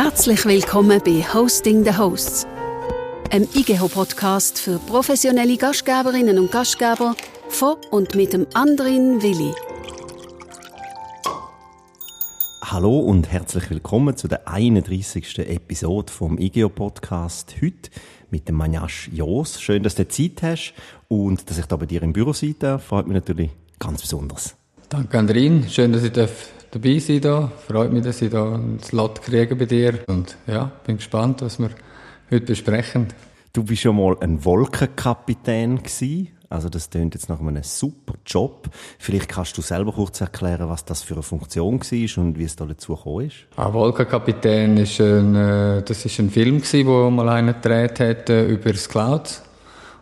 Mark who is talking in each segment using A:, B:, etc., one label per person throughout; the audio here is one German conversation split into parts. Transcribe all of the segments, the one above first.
A: Herzlich willkommen bei Hosting the Hosts, einem IGEHO-Podcast für professionelle Gastgeberinnen und Gastgeber von und mit dem Andrin Willi.
B: Hallo und herzlich willkommen zu der 31. Episode vom IGEO-Podcast. Heute mit dem Manjasch Jos. Schön, dass du Zeit hast und dass ich da bei dir im Büro sein darf. Freut mich natürlich ganz besonders.
C: Danke, Andrin. Schön, dass ich dabei sein darf. Freut mich, dass ich da einen Slot kriege bei dir. Und ja, bin gespannt, was wir heute besprechen.
B: Du bist schon mal ein Wolkenkapitän gewesen. Also das klingt jetzt nach einem super Job. Vielleicht kannst du selber kurz erklären, was das für eine Funktion war und wie es da dazu gekommen ist.
C: Ah, Wolkenkapitän ist ein, äh, das ist ein Film gewesen, wo mal einer gedreht hat äh, über das Cloud.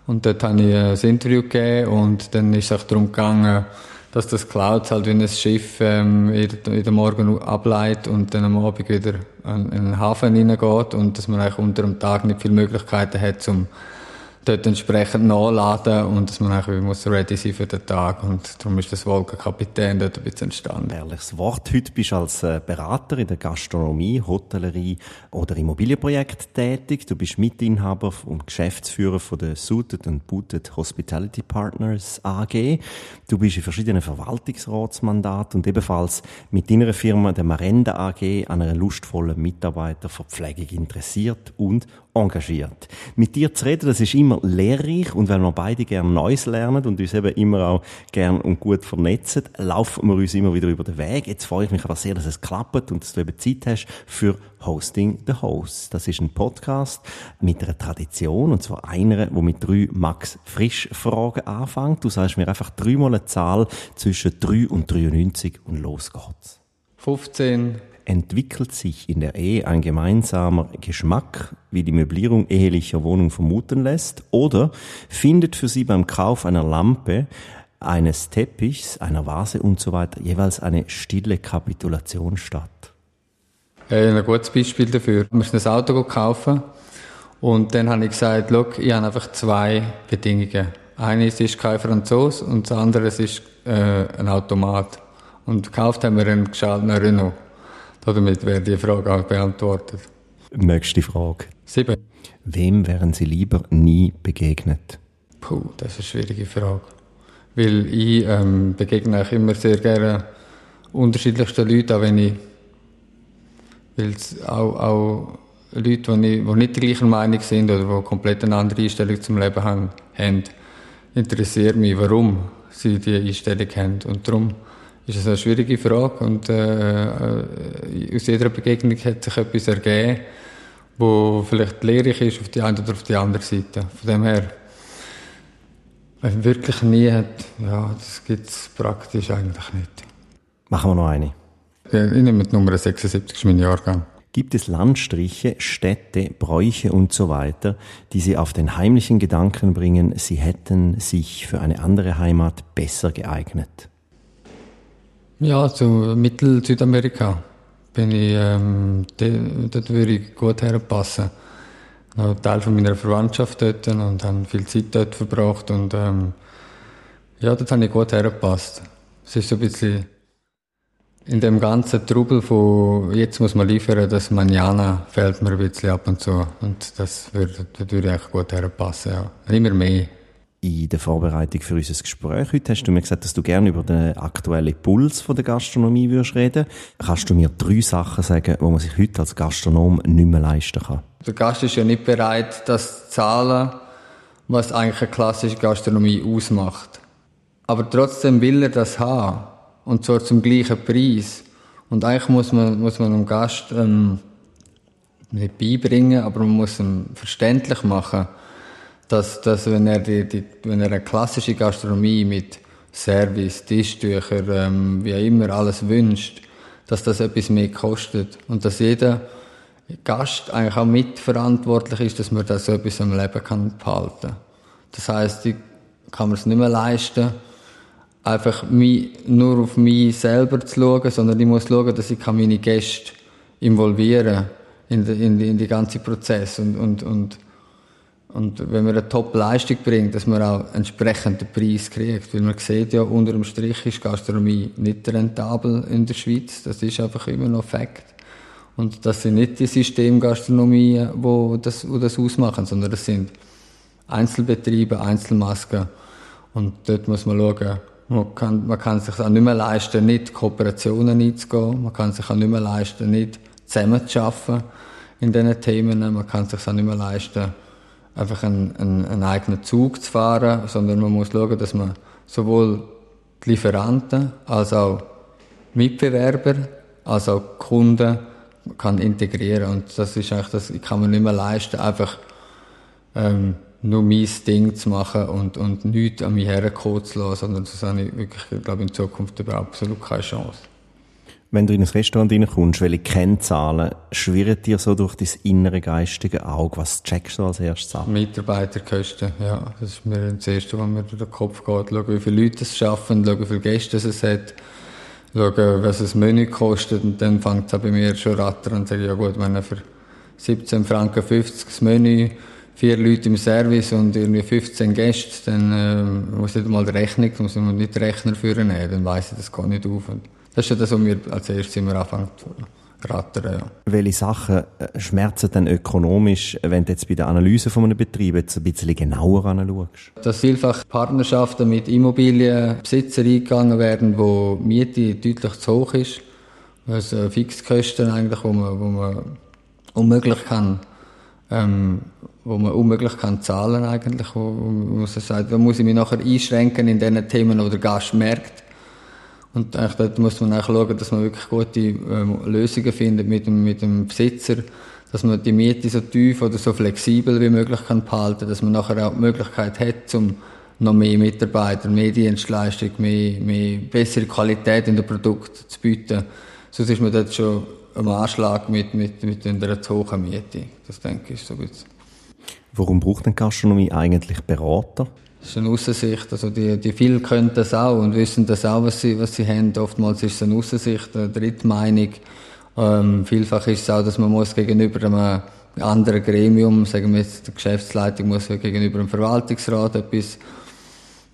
C: Und dort habe ich ein Interview gegeben und dann ist es auch darum gegangen, dass das Cloud halt wie ein Schiff ähm, in den Morgen ableitet und dann am Abend wieder in den Hafen hineingeht und dass man eigentlich unter dem Tag nicht viele Möglichkeiten hat, um dort entsprechend nachladen und dass man eigentlich muss ready sein für den Tag und darum ist das Wolkenkapitän dort ein bisschen entstanden.
B: Ehrliches Wort. Heute bist du als äh, Berater in der Gastronomie, Hotellerie oder Immobilienprojekt tätig. Du bist Mitinhaber und Geschäftsführer von der Suited and Booted Hospitality Partners AG. Du bist in verschiedenen Verwaltungsratsmandaten und ebenfalls mit deiner Firma, der Marenda AG, an einer lustvollen Mitarbeiterverpflegung interessiert und engagiert. Mit dir zu reden, das ist immer lehrreich und weil wir beide gerne Neues lernen und uns eben immer auch gern und gut vernetzen, laufen wir uns immer wieder über den Weg. Jetzt freue ich mich aber sehr, dass es klappt und dass du eben Zeit hast für Hosting the Host. Das ist ein Podcast mit einer Tradition und zwar einer, wo mit drei Max Frisch Fragen anfängt. Du sagst mir einfach dreimal eine Zahl zwischen 3 und 93 und los geht's.
C: 15
B: entwickelt sich in der Ehe ein gemeinsamer Geschmack, wie die Möblierung ehelicher Wohnung vermuten lässt, oder findet für Sie beim Kauf einer Lampe, eines Teppichs, einer Vase und so weiter jeweils eine stille Kapitulation statt?
C: Ein gutes Beispiel dafür. Wir müssen ein Auto kaufen und dann habe ich gesagt, look, ich habe einfach zwei Bedingungen. Eines ist kein Franzos und das andere ist äh, ein Automat. Und gekauft haben wir einen geschalteten Renault. Damit wäre die Frage auch beantwortet.
B: Nächste Frage.
C: Sieben.
B: Wem wären Sie lieber nie begegnet?
C: Puh, das ist eine schwierige Frage. Weil ich ähm, begegne auch immer sehr gerne unterschiedlichste Leute, auch wenn ich weil auch, auch Leute, die, nicht der gleichen Meinung sind oder die komplett eine andere Einstellung zum Leben haben, haben interessiert mich, warum sie diese Einstellung haben. Und darum ist es eine schwierige Frage und äh, äh, aus jeder Begegnung hat sich etwas ergeben, wo vielleicht lehrreich ist auf die eine oder auf die andere Seite. Von dem her, wenn man wirklich nie hat, ja, das gibt es praktisch eigentlich nicht.
B: Machen wir noch eine.
C: Ich nehme die Nummer 76, das ist mein Jahrgang.
B: Gibt es Landstriche, Städte, Bräuche und so weiter, die Sie auf den heimlichen Gedanken bringen, Sie hätten sich für eine andere Heimat besser geeignet?
C: Ja, zu Mittel-Südamerika bin ich, ähm, dort würde ich gut herpassen. Ich habe Teil von meiner Verwandtschaft dort und habe viel Zeit dort verbracht und ähm, ja, dort habe ich gut hergepasst. Es ist so ein bisschen in dem ganzen Trubel von jetzt muss man liefern, das Manjana fällt mir ein bisschen ab und zu und das würde, das würde echt gut herpassen, ja. Immer mehr
B: in der Vorbereitung für unser Gespräch heute hast du mir gesagt, dass du gerne über den aktuellen Puls von der Gastronomie würdest reden. Kannst du mir drei Sachen sagen, wo man sich heute als Gastronom nicht mehr leisten kann?
C: Der Gast ist ja nicht bereit, das zu zahlen, was eigentlich eine klassische Gastronomie ausmacht. Aber trotzdem will er das haben. Und zwar zum gleichen Preis. Und eigentlich muss man, muss man dem Gast ähm, nicht beibringen, aber man muss ihm verständlich machen, dass, dass wenn, er die, die, wenn er eine klassische Gastronomie mit Service, Tischtücher, ähm, wie auch immer alles wünscht, dass das etwas mehr kostet und dass jeder Gast eigentlich auch mitverantwortlich ist, dass man das so etwas am Leben kann behalten. Das heißt, ich kann man es nicht mehr leisten, einfach nur auf mich selber zu schauen, sondern ich muss schauen, dass ich meine Gäste involvieren in, die, in, die, in die ganze Prozess und, und, und und wenn man eine Top-Leistung bringt, dass man auch entsprechend den Preis kriegt. Weil man sieht ja, unter dem Strich ist Gastronomie nicht rentabel in der Schweiz. Das ist einfach immer noch Fakt. Und das sind nicht die Systemgastronomien, wo das, wo das ausmachen, sondern das sind Einzelbetriebe, Einzelmasken. Und dort muss man schauen, man kann, man kann sich auch nicht mehr leisten, nicht Kooperationen einzugehen. Man kann sich auch nicht mehr leisten, nicht zusammen zu arbeiten in diesen Themen. Man kann sich auch nicht mehr leisten, einfach einen, einen, einen eigenen Zug zu fahren, sondern man muss schauen, dass man sowohl die Lieferanten als auch Mitbewerber, als auch Kunden kann integrieren. Und das ist eigentlich, das kann man nicht mehr leisten, einfach ähm, nur mein Ding zu machen und, und nichts an mich herkommen zu lassen, sondern das habe ich wirklich, glaube in Zukunft überhaupt absolut keine Chance.
B: Wenn du in ein Restaurant reinkommst, welche Kennzahlen schwirren dir so durch dein innere geistige Auge? Was checkst du als erstes
C: ab? Mitarbeiterkosten, ja. Das ist mir das Erste, was mir durch den Kopf geht. Schauen, wie viele Leute es schaffen, schauen, wie viele Gäste es hat schauen, was das Menü kostet und dann fängt es bei mir schon rattern und sage, ja gut, wenn er für 17 Franken 50 das Menü, vier Leute im Service und irgendwie 15 Gäste, dann äh, muss ich mal die Rechnung, muss ich nicht den Rechner führen, dann weiss ich, das geht nicht auf. Und das ist ja das, was mir als erstes immer anfängt rattern, ja.
B: Welche Sachen äh, schmerzen denn ökonomisch, wenn du jetzt bei der Analyse von einem Betrieb jetzt ein bisschen genauer anschaust?
C: Dass vielfach Partnerschaften mit Immobilienbesitzern eingegangen werden, wo die Miete deutlich zu hoch ist, also Fixkosten eigentlich, wo man, wo man unmöglich kann, ähm, wo man unmöglich kann zahlen eigentlich, wo, wo man sagt, da muss ich mich nachher einschränken in den Themen, wo der Gast merkt, und eigentlich dort muss man auch schauen, dass man wirklich gute ähm, Lösungen findet mit dem, mit dem Besitzer, dass man die Miete so tief oder so flexibel wie möglich kann behalten, dass man nachher auch die Möglichkeit hat, um noch mehr Mitarbeiter, mehr Dienstleistung, mehr, mehr bessere Qualität in den Produkten zu bieten. Sonst ist man dort schon am Anschlag mit, mit, mit einer zu hohen Miete. Das denke ich so bisschen.
B: Warum braucht denn Gastronomie eigentlich Berater?
C: Das ist eine Aussicht. Also die, die vielen können das auch und wissen das auch, was sie, was sie haben. Oftmals ist es eine Aussicht, eine Drittmeinung. Ähm, vielfach ist es auch, dass man muss gegenüber einem anderen Gremium, sagen wir jetzt, die Geschäftsleitung muss gegenüber dem Verwaltungsrat etwas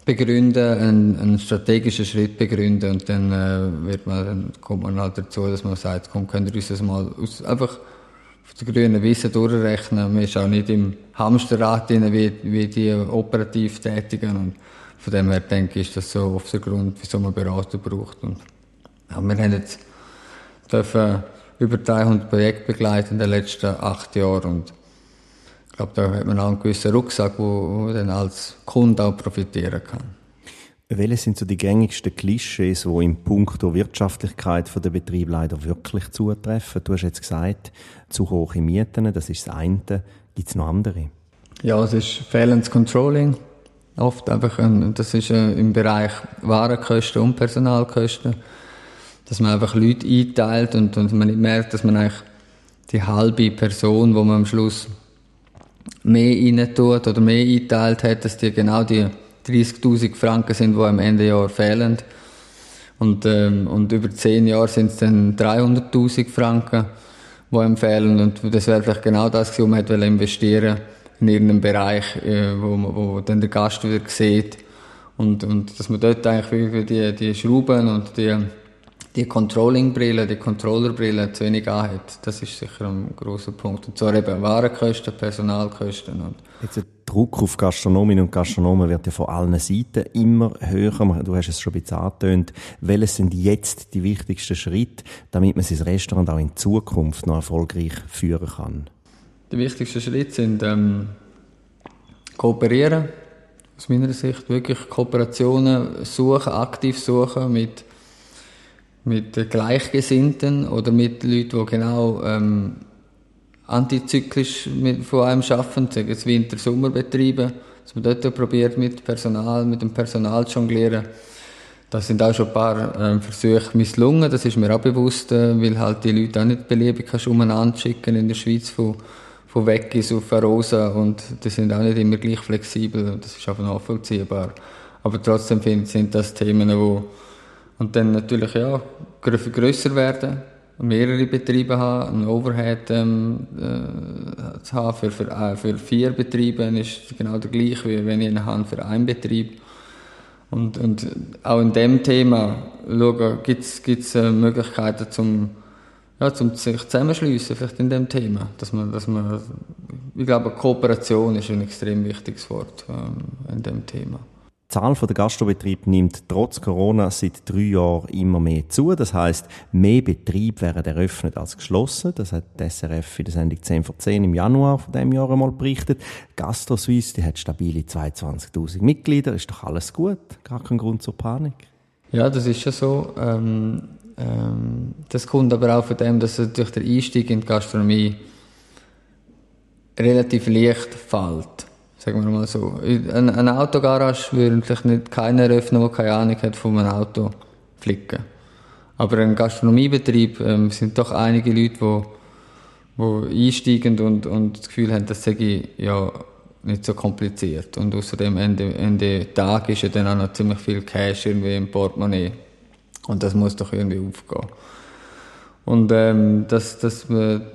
C: begründen, einen, einen strategischen Schritt begründen und dann, äh, wird man, dann kommt man halt dazu, dass man sagt, komm, könnt ihr uns das mal aus, einfach auf der grünen Wiese durchrechnen. Man ist auch nicht im Hamsterrad drin, wie, wie die operativ tätigen. Und von dem her denke ich, ist das so oft der Grund, wieso man Berater braucht. Und ja, wir haben jetzt dürfen über 300 Projekte begleiten in den letzten acht Jahren und ich glaube, da hat man auch einen gewissen Rucksack, wo, wo dann als Kunde auch profitieren kann.
B: Welche sind so die gängigsten Klischees, die im Punkt der Wirtschaftlichkeit der Betrieb leider wirklich zutreffen? Du hast jetzt gesagt, zu hohe Mieten, das ist das eine. Gibt es noch andere?
C: Ja, es ist fehlendes Controlling. Oft einfach, ein, das ist äh, im Bereich Warenkosten und Personalkosten. Dass man einfach Leute einteilt und, und man nicht merkt, dass man eigentlich die halbe Person, wo man am Schluss mehr rein tut oder mehr einteilt hat, dass die genau die 30.000 Franken sind, die am Ende Jahr fehlen. Und, ähm, und über 10 Jahre sind es dann 300.000 Franken, die einem fehlen. Und das wäre vielleicht genau das, was man hätte investieren in irgendeinem Bereich, äh, wo, wo dann der Gast wieder sieht. Und, und dass man dort eigentlich die, die Schrauben und die, die Controlling-Brille, die Controller-Brille zu wenig anhat. Das ist sicher ein großer Punkt. Und zwar eben Warenkosten, Personalkosten. Und
B: Jetzt der Druck auf Gastronominnen und Gastronomen wird ja von allen Seiten immer höher. Du hast es schon ein bisschen angetönt. Welches sind jetzt die wichtigsten Schritte, damit man sein Restaurant auch in Zukunft noch erfolgreich führen kann?
C: Die wichtigsten Schritte sind ähm, kooperieren, aus meiner Sicht wirklich Kooperationen suchen, aktiv suchen mit mit Gleichgesinnten oder mit Leuten, die genau ähm, antizyklisch mit, von einem arbeiten, sagen es Winter-Sommerbetriebe, dass man dort probiert mit Personal, mit dem Personal zu jonglieren. Da sind auch schon ein paar ähm, Versuche misslungen, das ist mir auch bewusst, äh, weil halt die Leute auch nicht beliebig kannst umeinander schicken in der Schweiz von, von Weggis auf Arosa und die sind auch nicht immer gleich flexibel, das ist einfach nachvollziehbar. Aber trotzdem finde sind das Themen, wo und dann natürlich ja, grösser werden, mehrere Betriebe haben, ein Overhead ähm, äh, zu haben für, für, äh, für vier Betriebe ist genau der gleiche, wie wenn ich einen habe für einen Betrieb. Und, und auch in dem Thema schauen, gibt es äh, Möglichkeiten zum ja, zum sich zusammenschliessen vielleicht in dem Thema. Dass man, dass man, ich glaube, Kooperation ist ein extrem wichtiges Wort ähm, in dem Thema.
B: Die Zahl der Gastrobetriebe nimmt trotz Corona seit drei Jahren immer mehr zu. Das heißt, mehr Betriebe werden eröffnet als geschlossen. Das hat die SRF in der Sendung 10 vor 10 im Januar von dem Jahr einmal berichtet. Gastro Suisse, die hat stabile 22.000 Mitglieder. Ist doch alles gut. Gar kein Grund zur Panik.
C: Ja, das ist ja so. Ähm, ähm, das kommt aber auch von dem, dass durch der Einstieg in die Gastronomie relativ leicht fällt. Sagen wir mal so. Eine, eine Autogarage würde vielleicht nicht keiner eröffnen, der keine Ahnung hat von einem Auto flicken. Aber ein Gastronomiebetrieb ähm, sind doch einige Leute, die, die einsteigen und, und das Gefühl haben, das sei ja nicht so kompliziert. Und außerdem Ende, Ende Tag ist ja dann auch noch ziemlich viel Cash irgendwie im Portemonnaie. Und das muss doch irgendwie aufgehen. Und ähm, dass, dass,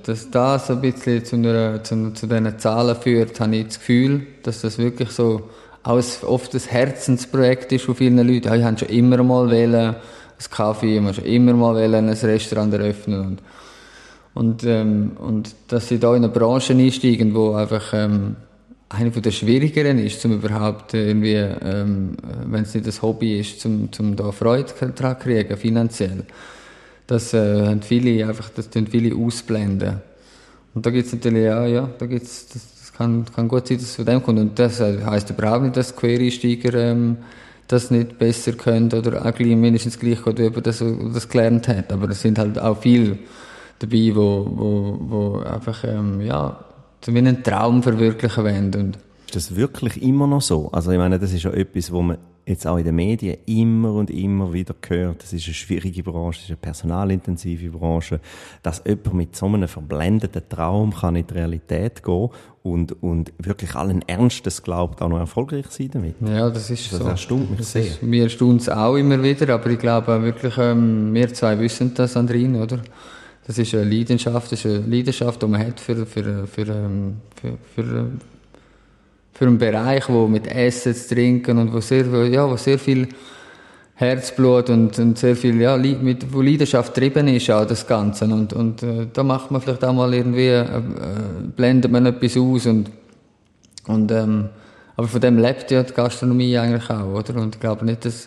C: dass das ein bisschen zu, einer, zu, zu diesen Zahlen führt, habe ich das Gefühl, dass das wirklich so aus, oft ein Herzensprojekt ist von vielen Leuten. Ich habe schon immer mal wählen, ein Kaffee, ich habe schon immer mal wählen, ein Restaurant eröffnen. Und, und, ähm, und dass sie da in eine Branche einsteigen, wo einfach ähm, eine der schwierigeren ist, zum überhaupt irgendwie, ähm, wenn es nicht das Hobby ist, zum, zum da Freude daran kriegen, finanziell. Das äh, haben viele einfach, das tun viele ausblenden. Und da gibt's natürlich, ja, ja, da gibt's, das, das kann, kann gut sein, dass es von dem kommt. Und das äh, heisst überhaupt nicht, dass Quereinsteiger, ähm, das nicht besser können oder auch mindestens gleich gut über das, das gelernt hat. Aber es sind halt auch viele dabei, wo, wo, wo einfach, ähm, ja, wie einen Traum verwirklichen wollen. Und
B: ist das wirklich immer noch so? Also ich meine, das ist ja etwas, wo man jetzt auch in den Medien immer und immer wieder hört. Das ist eine schwierige Branche, das ist eine personalintensive Branche, dass jemand mit so einem verblendeten Traum kann in die Realität gehen und, und wirklich allen Ernstes glaubt, auch noch erfolgreich sein damit.
C: Ja, das ist
B: das
C: so.
B: erstaunt mich
C: das
B: sehr.
C: Ist, mir erstaunt es auch immer wieder, aber ich glaube wirklich, ähm, wir zwei wissen das, Andrin, oder? Das ist eine Leidenschaft, das ist eine Leidenschaft, die man hat für, für, für, ähm, für, für, für einen Bereich, wo mit Essen, zu trinken und wo sehr, ja, wo sehr viel Herzblut und, und sehr viel, ja, mit, wo Leidenschaft getrieben ist, auch das Ganze. Und, und äh, da macht man vielleicht auch mal irgendwie, äh, äh, blendet man etwas aus und, und ähm, aber von dem lebt ja die Gastronomie eigentlich auch, oder? Und ich glaube nicht, dass,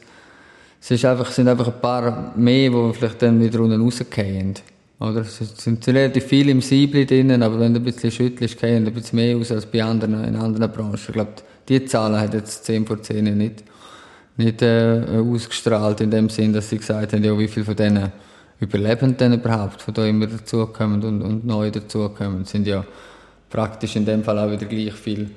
C: es ist einfach, sind einfach ein paar mehr, die vielleicht dann wieder unten rausgehen. Oder? Es sind relativ viele im Siebli drinnen, aber wenn du ein bisschen schüttelst, gehen ein bisschen mehr aus als bei anderen, in anderen Branchen. Ich glaube, die Zahlen hat jetzt 10 vor 10 nicht, nicht äh, ausgestrahlt, in dem Sinn, dass sie gesagt haben, ja, wie viele von denen überleben denn überhaupt, von da immer dazukommen und, und neu dazukommen. Es sind ja praktisch in dem Fall auch wieder gleich viel,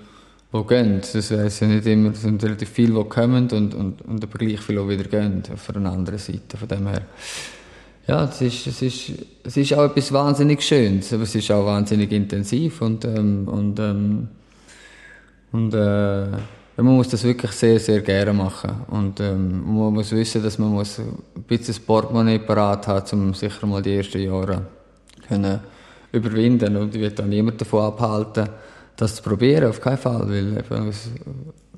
C: die gehen. Das heisst ja nicht immer, es sind relativ viele, die kommen und, und, und aber gleich viele, die wieder gehen, auf einer anderen Seite, von dem her ja, es ist, es ist, es ist auch etwas wahnsinnig Schönes, aber es ist auch wahnsinnig intensiv und, ähm, und, ähm, und äh, man muss das wirklich sehr, sehr gerne machen. Und ähm, man muss wissen, dass man muss ein bisschen Portemonnaie parat haben, um sicher mal die ersten Jahre können überwinden. Und ich will auch niemand davon abhalten, das zu probieren, auf keinen Fall. Weil eben,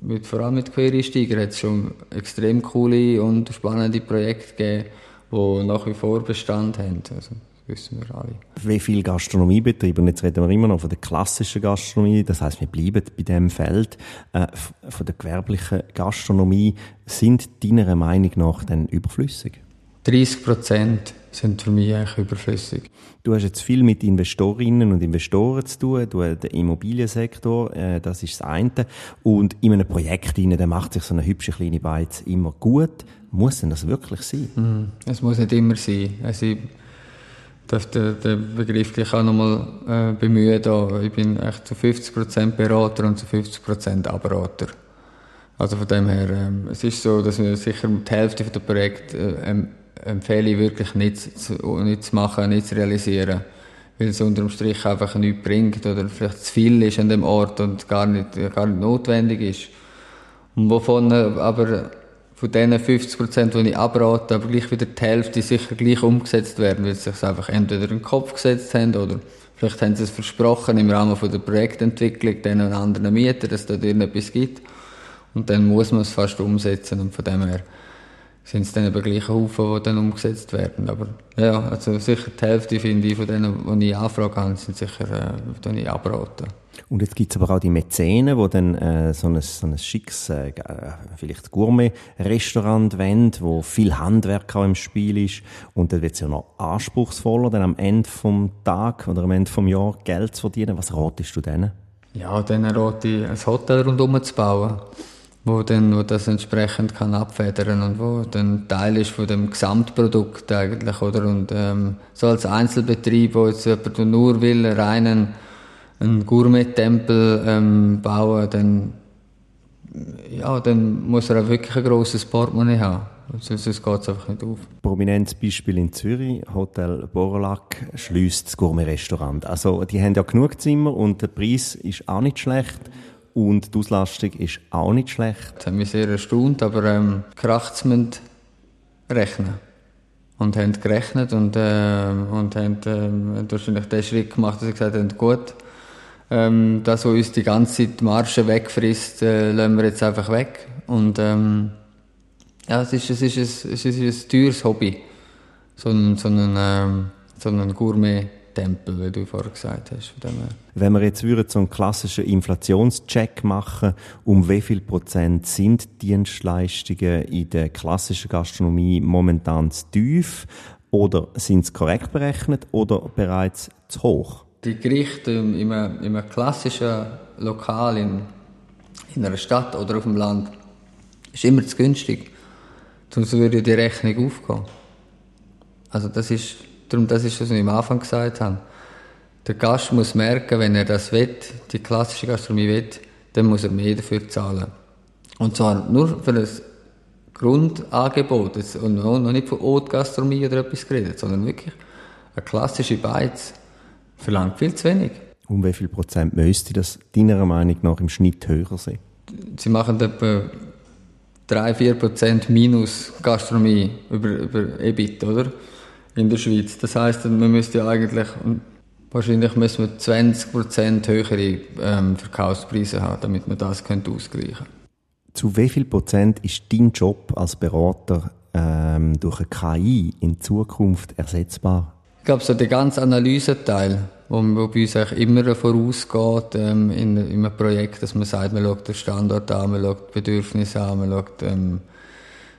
C: mit, vor allem mit Quereinsteigern hat es schon extrem coole und spannende Projekte gegeben die nach wie vor Bestand haben. Also, wissen wir alle.
B: Wie viele Gastronomiebetriebe, und jetzt reden wir immer noch von der klassischen Gastronomie, das heißt, wir bleiben bei dem Feld, äh, von der gewerblichen Gastronomie, sind deiner Meinung nach dann überflüssig?
C: 30 Prozent sind für mich eigentlich überflüssig.
B: Du hast jetzt viel mit Investorinnen und Investoren zu tun, du, der Immobiliensektor, äh, das ist das eine. Und in einem Projekt rein, da macht sich so eine hübsche kleine Beiz immer gut. Muss denn das wirklich sein?
C: Mm, es muss nicht immer sein. Also ich darf den, den Begriff gleich auch nochmal äh, bemühen. Da. Ich bin echt zu 50% Berater und zu 50% Abberater. Also von dem her, ähm, es ist so, dass wir sicher die Hälfte der Projekte äh, empfehle ich wirklich nicht zu, nicht zu machen, nicht zu realisieren. Weil es unterm Strich einfach nichts bringt oder vielleicht zu viel ist an dem Ort und gar nicht, gar nicht notwendig ist. Und wovon aber von diesen 50 Prozent, die ich abrate, aber gleich wieder die Hälfte sicher gleich umgesetzt werden, weil sie sich einfach entweder in den Kopf gesetzt haben oder vielleicht haben sie es versprochen im Rahmen von der Projektentwicklung den anderen Mietern, dass es dort irgendetwas gibt. Und dann muss man es fast umsetzen und von dem her sind es dann eben gleich Haufen, die dann umgesetzt werden. Aber ja, also sicher die Hälfte, finde ich, von denen, die ich anfrage habe, sind sicher, äh, die ich abraten.
B: Und jetzt gibt es aber auch die Mäzenen, die dann äh, so ein, so ein schickes, äh, vielleicht Gourmet-Restaurant wollen, wo viel Handwerk auch im Spiel ist. Und dann wird es ja noch anspruchsvoller, dann am Ende vom Tag oder am Ende vom Jahr Geld zu verdienen. Was ratest du denen?
C: Ja, dann rate ich, ein Hotel rundherum zu bauen wo dann wo das entsprechend kann abfedern und wo dann Teil ist von dem Gesamtprodukt eigentlich oder und ähm, so als Einzelbetrieb wo jetzt jemand nur will reinen einen Gourmet-Tempel ähm, bauen dann ja dann muss er auch wirklich ein grosses Portemonnaie haben sonst geht es einfach nicht auf.
B: Prominentes Beispiel in Zürich, Hotel Borlac schließt das Gourmet-Restaurant. Also die haben ja genug Zimmer und der Preis ist auch nicht schlecht und die Auslastung ist auch nicht schlecht.
C: Das hat mich sehr erstaunt, aber ähm, krachts rechnen. Und haben gerechnet und, äh, und haben äh, wahrscheinlich den Schritt gemacht, dass sie gesagt haben, gut, ähm, das, was uns die ganze Zeit die Marge wegfrisst, äh, lassen wir jetzt einfach weg. Und ähm, ja, es ist, es, ist ein, es ist ein teures Hobby, so ein, so ein, ähm, so ein Gourmet Tempel, wie du vorher gesagt hast.
B: Wenn wir jetzt würden so einen klassischen Inflationscheck machen, um wie viel Prozent sind Dienstleistungen in der klassischen Gastronomie momentan zu tief oder sind sie korrekt berechnet oder bereits zu hoch?
C: Die Gerichte in einem, in einem klassischen Lokal in, in einer Stadt oder auf dem Land ist immer zu günstig, sonst würde die Rechnung aufgehen. Also das ist Darum, das ist, was ich am Anfang gesagt habe. Der Gast muss merken, wenn er das will, die klassische Gastronomie will, dann muss er mehr dafür zahlen. Und zwar nur für das Grundangebot. Und noch nicht von Haute-Gastronomie oder etwas geredet, sondern wirklich eine klassische Beiz verlangt viel zu wenig.
B: Um wie viel Prozent müsste das deiner Meinung nach im Schnitt höher sein?
C: Sie machen etwa 3-4 Prozent minus Gastronomie über, über EBIT, oder? In der Schweiz. Das heißt, man müsste ja eigentlich, wahrscheinlich müssen wir 20% höhere ähm, Verkaufspreise haben, damit man das könnte ausgleichen
B: Zu wie viel Prozent ist dein Job als Berater ähm, durch eine KI in Zukunft ersetzbar?
C: Ich glaube, so der ganze Analyseteil, wo, wo bei uns eigentlich immer vorausgeht ähm, in, in einem Projekt, dass man sagt, man schaut den Standort an, man schaut die Bedürfnisse an, man schaut, ähm,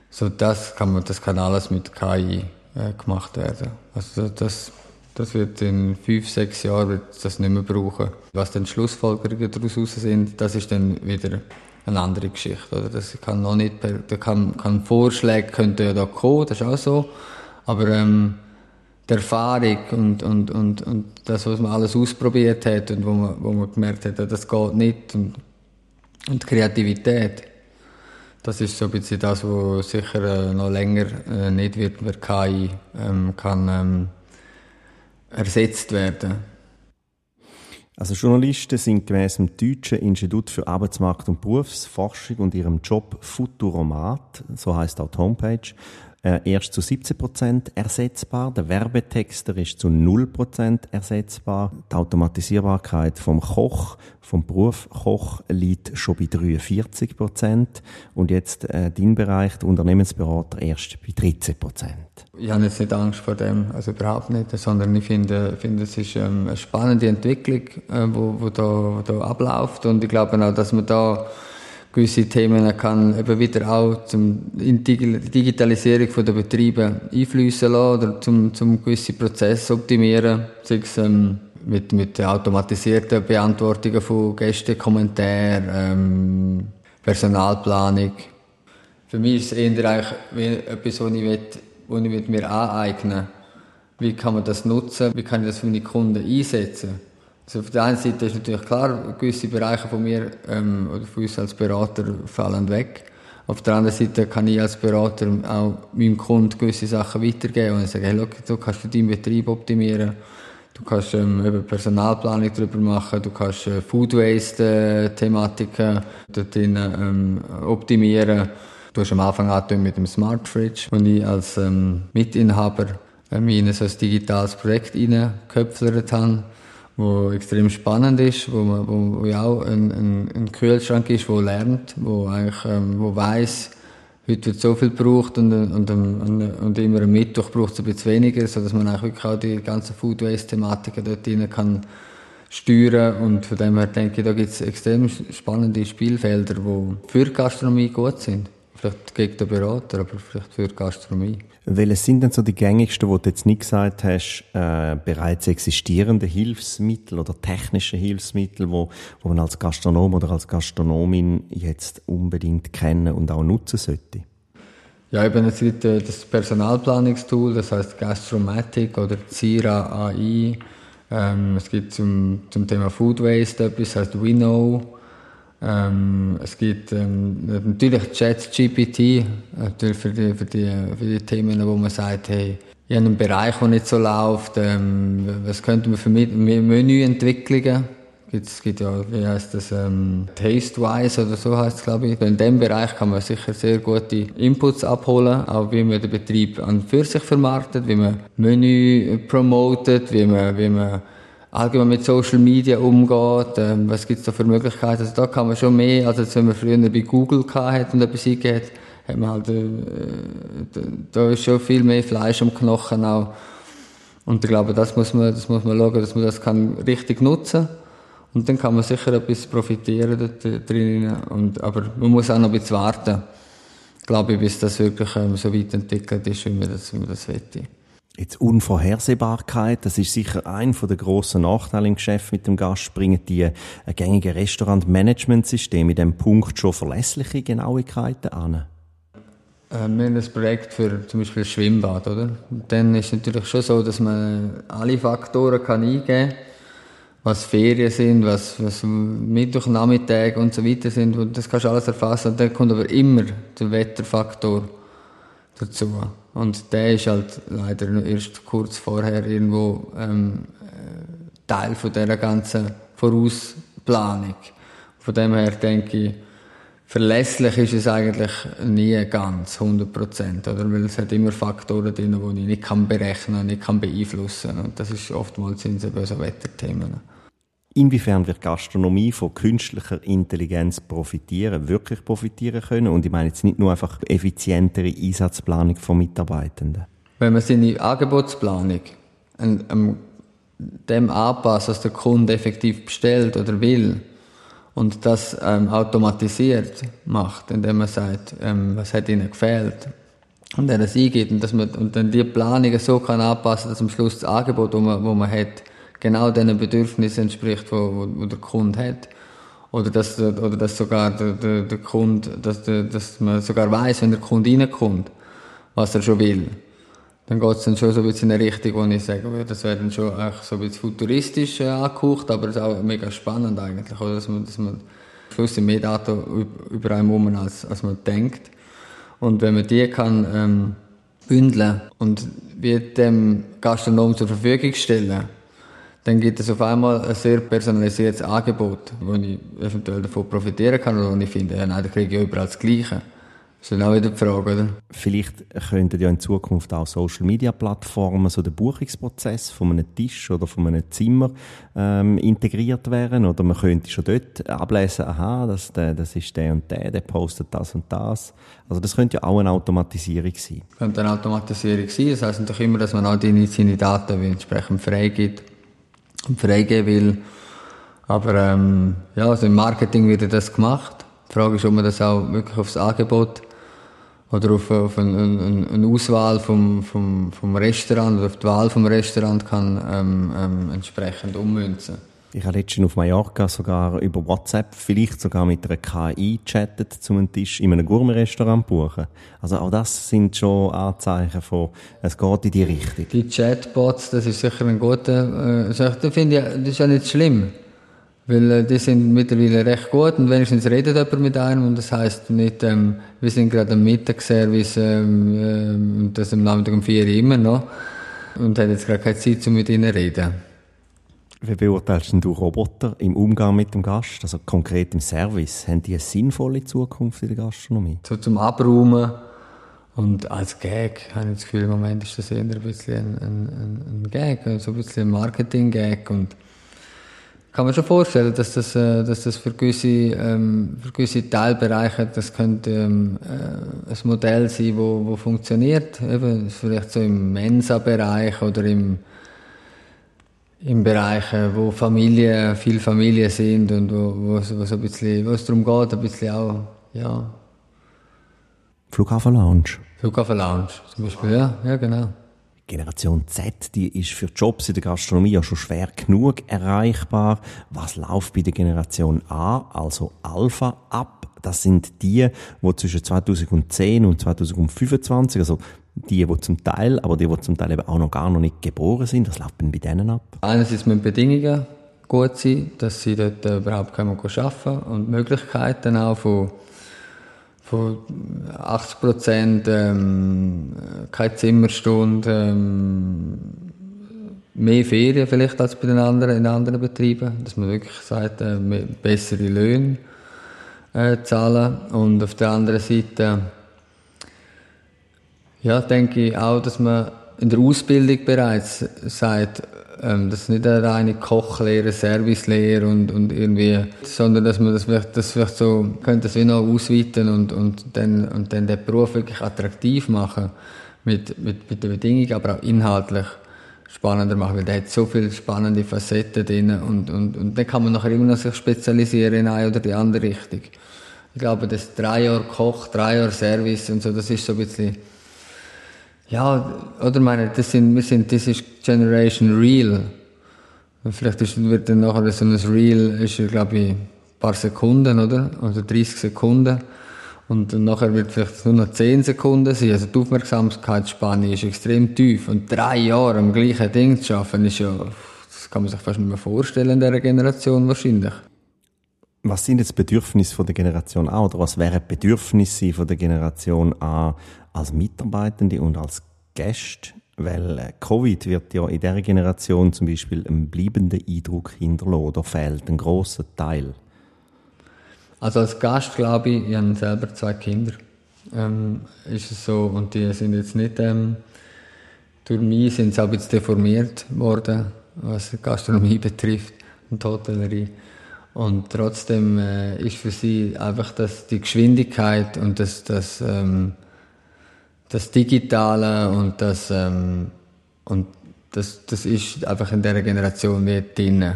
C: so das kann man, das kann alles mit KI äh, gemacht werden. Also das, das wird in fünf, sechs Jahren wird das nicht mehr brauchen. Was dann Schlussfolgerungen daraus sind, das ist dann wieder eine andere Geschichte. Oder? Das kann noch nicht, da kann, kann Vorschläge könnten ja da kommen, das ist auch so. Aber ähm, die Erfahrung und, und, und, und das, was man alles ausprobiert hat und wo man, wo man gemerkt hat, das geht nicht und, und die Kreativität, das ist so ein bisschen das, was sicher äh, noch länger äh, nicht wird per KI ähm, kann ähm, ersetzt werden.
B: Also Journalisten sind gemäß dem Deutschen Institut für Arbeitsmarkt und Berufsforschung und ihrem Job Futuromat, so heißt auch die Homepage, äh, erst zu 17 Prozent ersetzbar. Der Werbetexter ist zu 0 Prozent ersetzbar. Die Automatisierbarkeit vom Koch, vom Beruf Koch liegt schon bei 43 Prozent. Und jetzt äh, dein Bereich, der Unternehmensberater, erst bei 13 Prozent.
C: Ich habe jetzt nicht Angst vor dem, also überhaupt nicht, sondern ich finde, finde es ist ähm, eine spannende Entwicklung, äh, wo, wo, da, wo da abläuft und ich glaube auch, dass man da gewisse Themen kann eben wieder auch zum in die Digitalisierung der Betriebe einfließen lassen oder zum, zum gewisse Prozesse optimieren, sei es ähm, mit, mit automatisierten Beantwortungen von Gästekommentaren, ähm, Personalplanung. Für mich ist es eher etwas, was ich, will, was ich mir aneignen will. Wie kann man das nutzen? Wie kann ich das für meine Kunden einsetzen? Also auf der einen Seite ist natürlich klar, gewisse Bereiche von mir ähm, oder von uns als Berater fallen weg. Auf der anderen Seite kann ich als Berater auch meinem Kunden gewisse Sachen weitergeben und sagen, hey, look, du kannst deinen Betrieb optimieren, du kannst ähm, eben Personalplanung darüber machen, du kannst äh, Food Waste Thematiken dort ähm, optimieren. Du hast am Anfang an mit dem Smart Fridge, wo ich als ähm, Mitinhaber äh, mich in so ein digitales Projekt reingeköpfert habe wo extrem spannend ist, wo, man, wo, wo auch ein, ein, ein Kühlschrank ist, wo lernt, wo eigentlich, ähm, wo weiß, heute wird so viel gebraucht und, und, und, und immer am Mittwoch braucht es ein bisschen weniger, sodass man auch wirklich auch die ganzen Food Waste-Thematiken dort rein kann steuern und von dem her denke ich, da gibt es extrem spannende Spielfelder, die für die Gastronomie gut sind. Vielleicht gegen den Berater, aber vielleicht für die Gastronomie.
B: Welche sind denn so die gängigsten, wo du jetzt nicht gesagt hast, äh, bereits existierende Hilfsmittel oder technische Hilfsmittel, wo, wo man als Gastronom oder als Gastronomin jetzt unbedingt kennen und auch nutzen sollte?
C: Ja, eben es gibt äh, das Personalplanungstool, das heißt Gastromatic oder Zira AI. Ähm, es gibt zum, zum Thema Food Waste etwas, das heißt Winnow. Ähm, es gibt ähm, natürlich ChatGPT, natürlich für die, für, die, für die Themen, wo man sagt, hey, habe einen Bereich, der nicht so läuft, ähm, was könnte man für Menüentwicklungen es gibt ja, wie heißt das, ähm, Tastewise oder so heißt es, glaube ich. In dem Bereich kann man sicher sehr gute Inputs abholen, auch wie man den Betrieb an für sich vermarktet, wie man Menü promotet, wie man, wie man allgemein mit Social Media umgeht, ähm, was gibt es da für Möglichkeiten. Also da kann man schon mehr, als wenn man früher bei Google hat und etwas eingegeben hat, man halt, äh, da ist schon viel mehr Fleisch am Knochen auch. Und ich glaube, das muss man, das muss man schauen, dass man das kann richtig nutzen und dann kann man sicher etwas profitieren dort drin. Und, aber man muss auch noch ein bisschen warten, glaube ich, bis das wirklich ähm, so weit entwickelt ist, wie man das, wie man das wette.
B: Jetzt Unvorhersehbarkeit, das ist sicher ein von der grossen Nachteile im Geschäft mit dem Gast. Bringen die äh, gängigen Restaurant-Management-Systeme in diesem Punkt schon verlässliche Genauigkeiten an?
C: Äh, wir haben ein Projekt für zum Beispiel ein Schwimmbad, oder? Dann ist es natürlich schon so, dass man alle Faktoren kann eingeben kann was Ferien sind, was, was Mittwochnachmittag und so weiter sind. Das kannst du alles erfassen. Dann kommt aber immer der Wetterfaktor dazu. Und der ist halt leider erst kurz vorher irgendwo ähm, äh, Teil von dieser ganzen Vorausplanung. Von dem her denke ich, verlässlich ist es eigentlich nie ganz 100 Prozent? Weil es hat immer Faktoren drin, die ich nicht kann berechnen, nicht kann beeinflussen. Und das ist oftmals sind so Wetterthemen.
B: Inwiefern wird Gastronomie von künstlicher Intelligenz profitieren, wirklich profitieren können? Und ich meine jetzt nicht nur einfach effizientere Einsatzplanung von Mitarbeitenden.
C: Wenn man seine Angebotsplanung dem anpasst, was der Kunde effektiv bestellt oder will, und das ähm, automatisiert macht, indem man sagt, ähm, was hat ihnen gefehlt und er das eingeht und, dass man, und dann die Planungen so kann anpassen, dass am Schluss das Angebot, wo man, wo man hat, genau den Bedürfnissen entspricht, wo, wo, wo der Kunde hat. Oder dass, oder dass sogar der, der, der Kunde, dass, der, dass man sogar weiß, wenn der Kunde reinkommt, was er schon will dann geht es dann schon so ein bisschen in eine Richtung, wo ich sage, das wäre dann schon auch so ein bisschen futuristisch äh, angehaucht, aber es ist auch mega spannend eigentlich, oder? dass man, dass man gewisse mehr Daten über einem um als, als man denkt. Und wenn man die kann ähm, bündeln und wie dem Gastronom zur Verfügung stellen, dann gibt es auf einmal ein sehr personalisiertes Angebot, wo ich eventuell davon profitieren kann oder wo ich finde, ja, nein, da kriege ich überall das Gleiche. Das ist dann auch wieder die Frage, oder?
B: Vielleicht könnten ja in Zukunft auch Social Media Plattformen so den Buchungsprozess von einem Tisch oder von einem Zimmer ähm, integriert werden. Oder man könnte schon dort ablesen, aha, das, das ist der und der, der postet das und das. Also das könnte ja auch eine Automatisierung sein.
C: Könnte eine Automatisierung sein. Das heisst natürlich immer, dass man auch die, seine Daten entsprechend freigibt freigeben will. Aber ähm, ja, also im Marketing wird das gemacht. Die Frage ist, ob man das auch wirklich aufs Angebot oder auf, auf eine, eine, eine Auswahl vom, vom, vom Restaurant oder auf die Wahl vom Restaurant kann ähm, ähm, entsprechend ummünzen.
B: Ich habe letztens auf Mallorca sogar über WhatsApp, vielleicht sogar mit einer KI chattet, zum einen Tisch in einem Gourmet-Restaurant buchen. Also auch das sind schon Anzeichen von, es geht in die Richtung.
C: Die Chatbots, das ist sicher ein guter, äh, das finde ich, das ist ja nicht schlimm. Weil äh, die sind mittlerweile recht gut und wenigstens redet jemand mit einem und das heißt nicht, ähm, wir sind gerade am Mittagsservice ähm, ähm, das am Nachmittag um vier immer noch und hat jetzt gerade keine Zeit, um mit ihnen zu reden.
B: Wie beurteilst du Roboter im Umgang mit dem Gast, also konkret im Service? Haben die eine sinnvolle Zukunft in der Gastronomie?
C: So zum Abräumen und als Gag habe ich das Gefühl, im Moment ist das eher ein bisschen ein, ein, ein Gag, so ein bisschen ein Marketing-Gag und kann man schon vorstellen, dass das, äh, dass das für gewisse, ähm, für gewisse Teilbereiche, das könnte ähm, äh, ein Modell sein, wo, wo funktioniert. Eben, vielleicht so im Mensa-Bereich oder im, im Bereich, wo Familie, viel Familie sind und wo, wo, wo, so ein bisschen, wo es darum geht, ein bisschen auch, ja.
B: Flughafen Lounge.
C: Flughafen Lounge zum Beispiel, ja, ja genau.
B: Generation Z, die ist für Jobs in der Gastronomie ja schon schwer genug erreichbar. Was läuft bei der Generation A, also Alpha, ab? Das sind die, die zwischen 2010 und 2025, also die, die zum Teil, aber die, die zum Teil eben auch noch gar noch nicht geboren sind, was läuft bei denen ab?
C: Einerseits müssen Bedingungen gut sein, dass sie dort überhaupt arbeiten können und Möglichkeiten auch von von 80 Prozent ähm, keine Zimmerstunde, ähm, mehr Ferien vielleicht als bei den anderen, in anderen Betrieben, dass man wirklich sagt, äh, bessere Löhne äh, zahlen und auf der anderen Seite ja, denke ich auch, dass man in der Ausbildung bereits sagt, ähm, das ist nicht eine reine Kochlehre, Servicelehre und, und irgendwie, sondern dass man das vielleicht, das vielleicht so, könnte das noch ausweiten und, und dann, und dann den Beruf wirklich attraktiv machen. Mit, mit, mit den Bedingungen, aber auch inhaltlich spannender machen, weil der hat so viele spannende Facetten drin und, und, und dann kann man nachher immer noch sich spezialisieren in eine oder die andere Richtung. Ich glaube, das drei Jahre Koch, drei Jahre Service und so, das ist so ein bisschen, ja, oder meine, das sind, wir sind, das ist Generation Real. Vielleicht ist, wird dann nachher so ein Real, ist glaube ich, ein paar Sekunden, oder? Also 30 Sekunden. Und nachher wird vielleicht nur noch 10 Sekunden sein. Also die Aufmerksamkeitsspanne ist extrem tief. Und drei Jahre am gleichen Ding zu arbeiten, ist ja, das kann man sich fast nicht mehr vorstellen in dieser Generation wahrscheinlich.
B: Was sind jetzt Bedürfnisse von der Generation A oder was wären Bedürfnisse von der Generation A als Mitarbeitende und als Gäste? Weil äh, Covid wird ja in dieser Generation zum Beispiel einen bleibenden Eindruck hinterlassen oder fehlt ein großer Teil.
C: Also als Gast glaube ich, ich habe selber zwei Kinder. Ähm, ist es so und die sind jetzt nicht ähm, durch mich sind sie auch bisschen deformiert worden, was Gastronomie betrifft und Hotellerie. Und trotzdem äh, ist für sie einfach das, die Geschwindigkeit und das, das, ähm, das Digitale und das, ähm, und das, das ist einfach in dieser Generation wie drin.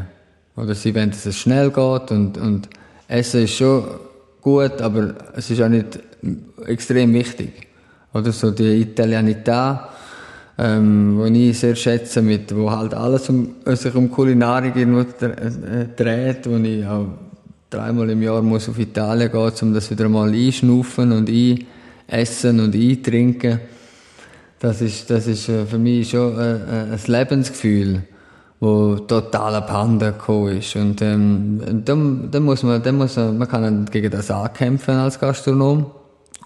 C: Oder sie wollen, dass es schnell geht und, und Essen ist schon gut, aber es ist auch nicht extrem wichtig. Oder so die Italianität, ähm, wo ich sehr schätze, mit, wo halt alles um, sich um Kulinarik irgendwo äh, dreht, wo ich auch dreimal im Jahr muss auf Italien gehen, um das wieder mal einschnuffen und essen und eintrinken. Das ist, das ist äh, für mich schon äh, ein Lebensgefühl, wo total abhanden gekommen ist. Und, ähm, dann, dann muss man, dann muss man, man kann gegen das ankämpfen als Gastronom.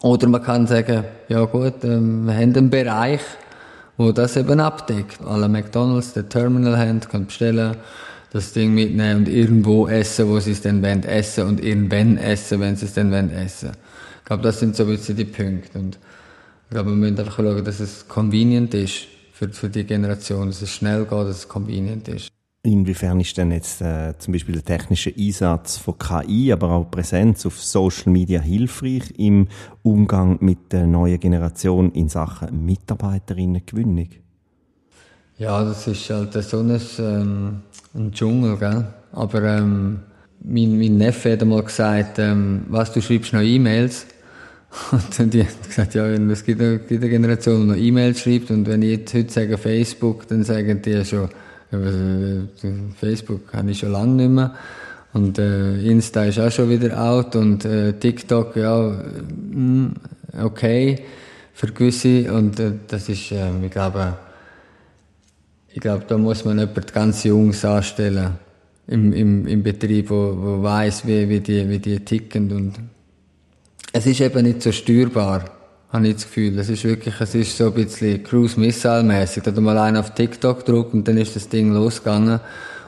C: Oder man kann sagen, ja gut, ähm, wir haben einen Bereich, wo das eben abdeckt. Alle McDonalds, der Terminal haben, können bestellen, das Ding mitnehmen und irgendwo essen, wo sie es dann wollen essen und irgendwann essen, wenn sie es dann wollen essen. Ich glaube, das sind so ein bisschen die Punkte. Und ich glaube, wir müssen einfach schauen, dass es convenient ist für, für die Generation, dass es schnell geht, dass es convenient ist.
B: Inwiefern ist denn jetzt äh, zum Beispiel der technische Einsatz von KI, aber auch Präsenz auf Social Media hilfreich im Umgang mit der neuen Generation in Sachen Mitarbeiterinnengewinnung?
C: Ja, das ist halt so ein, ähm, ein Dschungel, gell? Aber ähm, mein, mein Neffe hat einmal gesagt, ähm, was, du schreibst noch E-Mails? Und die haben gesagt, ja, es gibt eine, gibt Generation, die noch E-Mails schreibt und wenn ich jetzt heute sage Facebook, dann sagen die schon, Facebook habe ich schon lange nicht mehr. Und äh, Insta ist auch schon wieder out und äh, TikTok, ja, mm, okay, für gewisse. Und äh, das ist, äh, ich glaube, ich glaube, da muss man jemand ganz Jungs anstellen im, im, im Betrieb, wo, wo weiß, wie, wie, die, wie die ticken. Und es ist eben nicht so steuerbar habe ich das Gefühl. Es ist wirklich, es ist so ein bisschen Cruise Missile mäßig. Da hat mal einer auf TikTok gedruckt und dann ist das Ding losgegangen.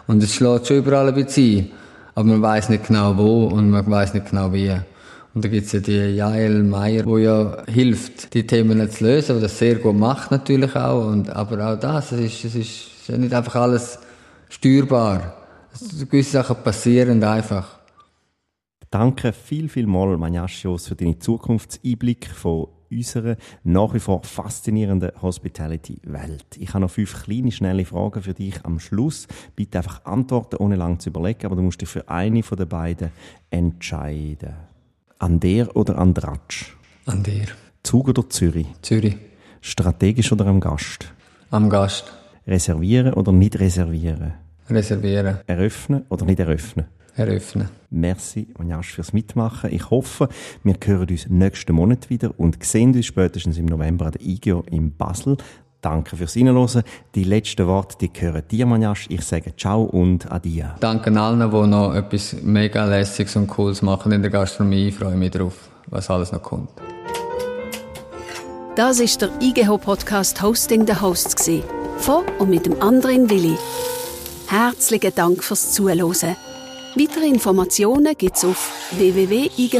C: Und es schlägt schon überall ein bisschen ein. Aber man weiß nicht genau wo und man weiß nicht genau wie. Und da gibt's ja die Jael Meyer, wo ja hilft, die Themen zu lösen, die das sehr gut macht natürlich auch. Und, aber auch das, es ist, es ist, nicht einfach alles steuerbar. Gewisse Sachen passieren einfach.
B: Danke viel, viel mal, Magnaschios, für deine Zukunftseinblick von unserer nach wie vor faszinierenden Hospitality-Welt. Ich habe noch fünf kleine, schnelle Fragen für dich am Schluss. Bitte einfach antworten, ohne lange zu überlegen, aber du musst dich für eine von den beiden entscheiden. An der oder an Dratsch?
C: An dir.
B: Zug oder Zürich?
C: Zürich.
B: Strategisch oder am Gast?
C: Am Gast.
B: Reservieren oder nicht reservieren?
C: Reservieren.
B: Eröffnen oder nicht eröffnen?
C: Eröffnen.
B: Merci, Manjasch, fürs Mitmachen. Ich hoffe, wir hören uns nächsten Monat wieder und sehen uns spätestens im November an der IGO in Basel. Danke fürs Reinhören. Die letzten Worte, die gehören dir, Manjasch. Ich sage Ciao und Adia.
C: Danke allen, die noch etwas mega lässiges und cooles machen in der Gastronomie. Ich freue mich drauf, was alles noch kommt.
A: Das ist der IGH-Podcast Hosting the Hosts. Von und mit dem anderen Willi. Herzlichen Dank fürs Zuhören. Weitere Informationen gibt's auf www.igh.ch.